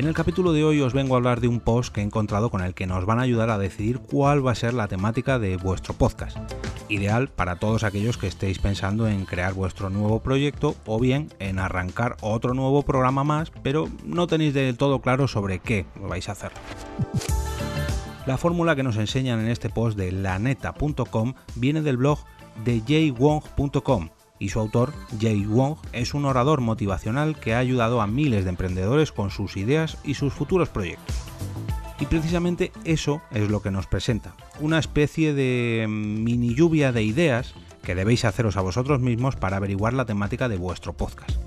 En el capítulo de hoy os vengo a hablar de un post que he encontrado con el que nos van a ayudar a decidir cuál va a ser la temática de vuestro podcast. Ideal para todos aquellos que estéis pensando en crear vuestro nuevo proyecto o bien en arrancar otro nuevo programa más, pero no tenéis del todo claro sobre qué vais a hacer. La fórmula que nos enseñan en este post de laneta.com viene del blog de jaywong.com y su autor, Jay Wong, es un orador motivacional que ha ayudado a miles de emprendedores con sus ideas y sus futuros proyectos. Y precisamente eso es lo que nos presenta, una especie de mini lluvia de ideas que debéis haceros a vosotros mismos para averiguar la temática de vuestro podcast.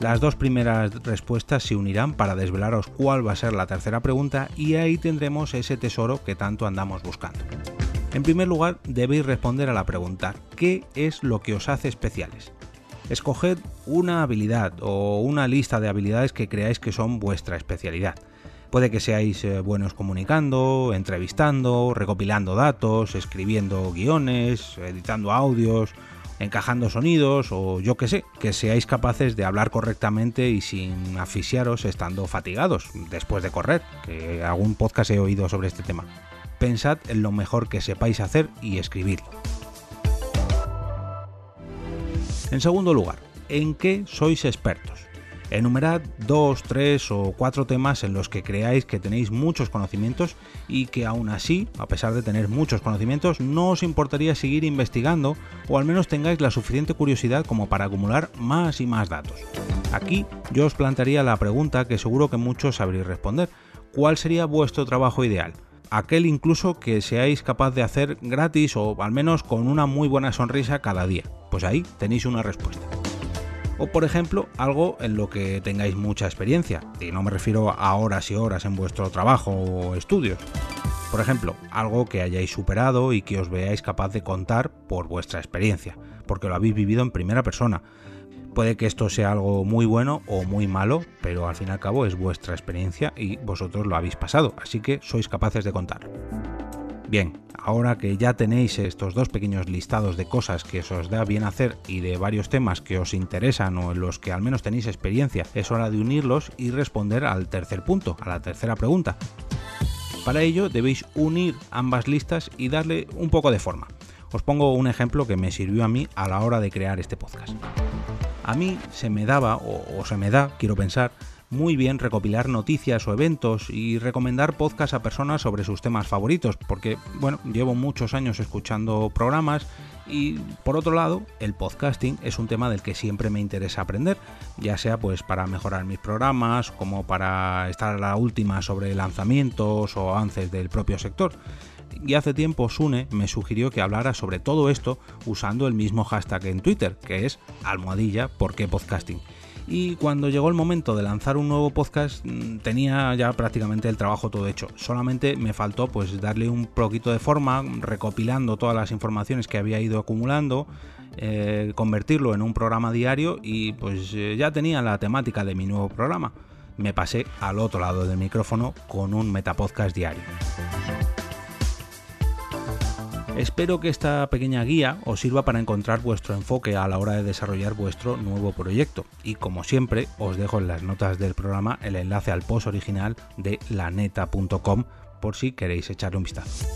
Las dos primeras respuestas se unirán para desvelaros cuál va a ser la tercera pregunta y ahí tendremos ese tesoro que tanto andamos buscando. En primer lugar, debéis responder a la pregunta ¿qué es lo que os hace especiales? Escoged una habilidad o una lista de habilidades que creáis que son vuestra especialidad. Puede que seáis eh, buenos comunicando, entrevistando, recopilando datos, escribiendo guiones, editando audios, encajando sonidos o yo que sé, que seáis capaces de hablar correctamente y sin asfixiaros estando fatigados después de correr, que algún podcast he oído sobre este tema pensad en lo mejor que sepáis hacer y escribirlo. En segundo lugar, ¿en qué sois expertos? Enumerad dos, tres o cuatro temas en los que creáis que tenéis muchos conocimientos y que aún así, a pesar de tener muchos conocimientos, no os importaría seguir investigando o al menos tengáis la suficiente curiosidad como para acumular más y más datos. Aquí yo os plantearía la pregunta que seguro que muchos sabréis responder. ¿Cuál sería vuestro trabajo ideal? Aquel incluso que seáis capaz de hacer gratis o al menos con una muy buena sonrisa cada día. Pues ahí tenéis una respuesta. O por ejemplo, algo en lo que tengáis mucha experiencia, y no me refiero a horas y horas en vuestro trabajo o estudios. Por ejemplo, algo que hayáis superado y que os veáis capaz de contar por vuestra experiencia, porque lo habéis vivido en primera persona Puede que esto sea algo muy bueno o muy malo, pero al fin y al cabo es vuestra experiencia y vosotros lo habéis pasado, así que sois capaces de contar. Bien, ahora que ya tenéis estos dos pequeños listados de cosas que os da bien hacer y de varios temas que os interesan o en los que al menos tenéis experiencia, es hora de unirlos y responder al tercer punto, a la tercera pregunta. Para ello debéis unir ambas listas y darle un poco de forma. Os pongo un ejemplo que me sirvió a mí a la hora de crear este podcast. A mí se me daba, o, se me da, quiero pensar, muy bien recopilar noticias o eventos y recomendar podcasts a personas sobre sus temas favoritos, porque, bueno, llevo muchos años escuchando programas y, por otro lado, el podcasting es un tema del que siempre me interesa aprender, ya sea pues para mejorar mis programas, como para estar a la última sobre lanzamientos o avances del propio sector y hace tiempo Sune me sugirió que hablara sobre todo esto usando el mismo hashtag en Twitter, que es almohadilla por qué podcasting. Y cuando llegó el momento de lanzar un nuevo podcast mm, tenía ya prácticamente el trabajo todo hecho. Solamente me faltó pues darle un poquito de forma, recopilando todas las informaciones que había ido acumulando, eh, convertirlo en un programa diario y pues eh, ya tenía la temática de mi nuevo programa. Me pasé al otro lado del micrófono con un metapodcast diario. Espero que esta pequeña guía os sirva para encontrar vuestro enfoque a la hora de desarrollar vuestro nuevo proyecto y como siempre os dejo en las notas del programa el enlace al post original de laneta.com por si queréis echarle un vistazo.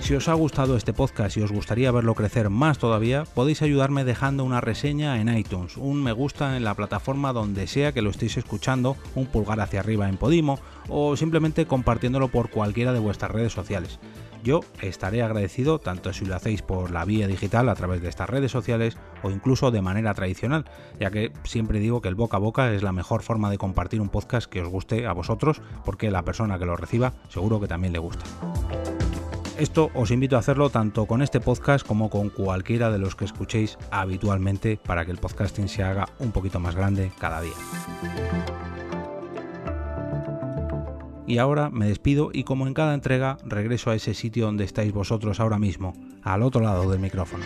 Si os ha gustado este podcast y os gustaría verlo crecer más todavía, podéis ayudarme dejando una reseña en iTunes, un me gusta en la plataforma donde sea que lo estéis escuchando, un pulgar hacia arriba en Podimo o simplemente compartiéndolo por cualquiera de vuestras redes sociales. Yo estaré agradecido tanto si lo hacéis por la vía digital a través de estas redes sociales o incluso de manera tradicional, ya que siempre digo que el boca a boca es la mejor forma de compartir un podcast que os guste a vosotros, porque la persona que lo reciba seguro que también le gusta. Esto os invito a hacerlo tanto con este podcast como con cualquiera de los que escuchéis habitualmente para que el podcasting se haga un poquito más grande cada día. Y ahora me despido y como en cada entrega regreso a ese sitio donde estáis vosotros ahora mismo, al otro lado del micrófono.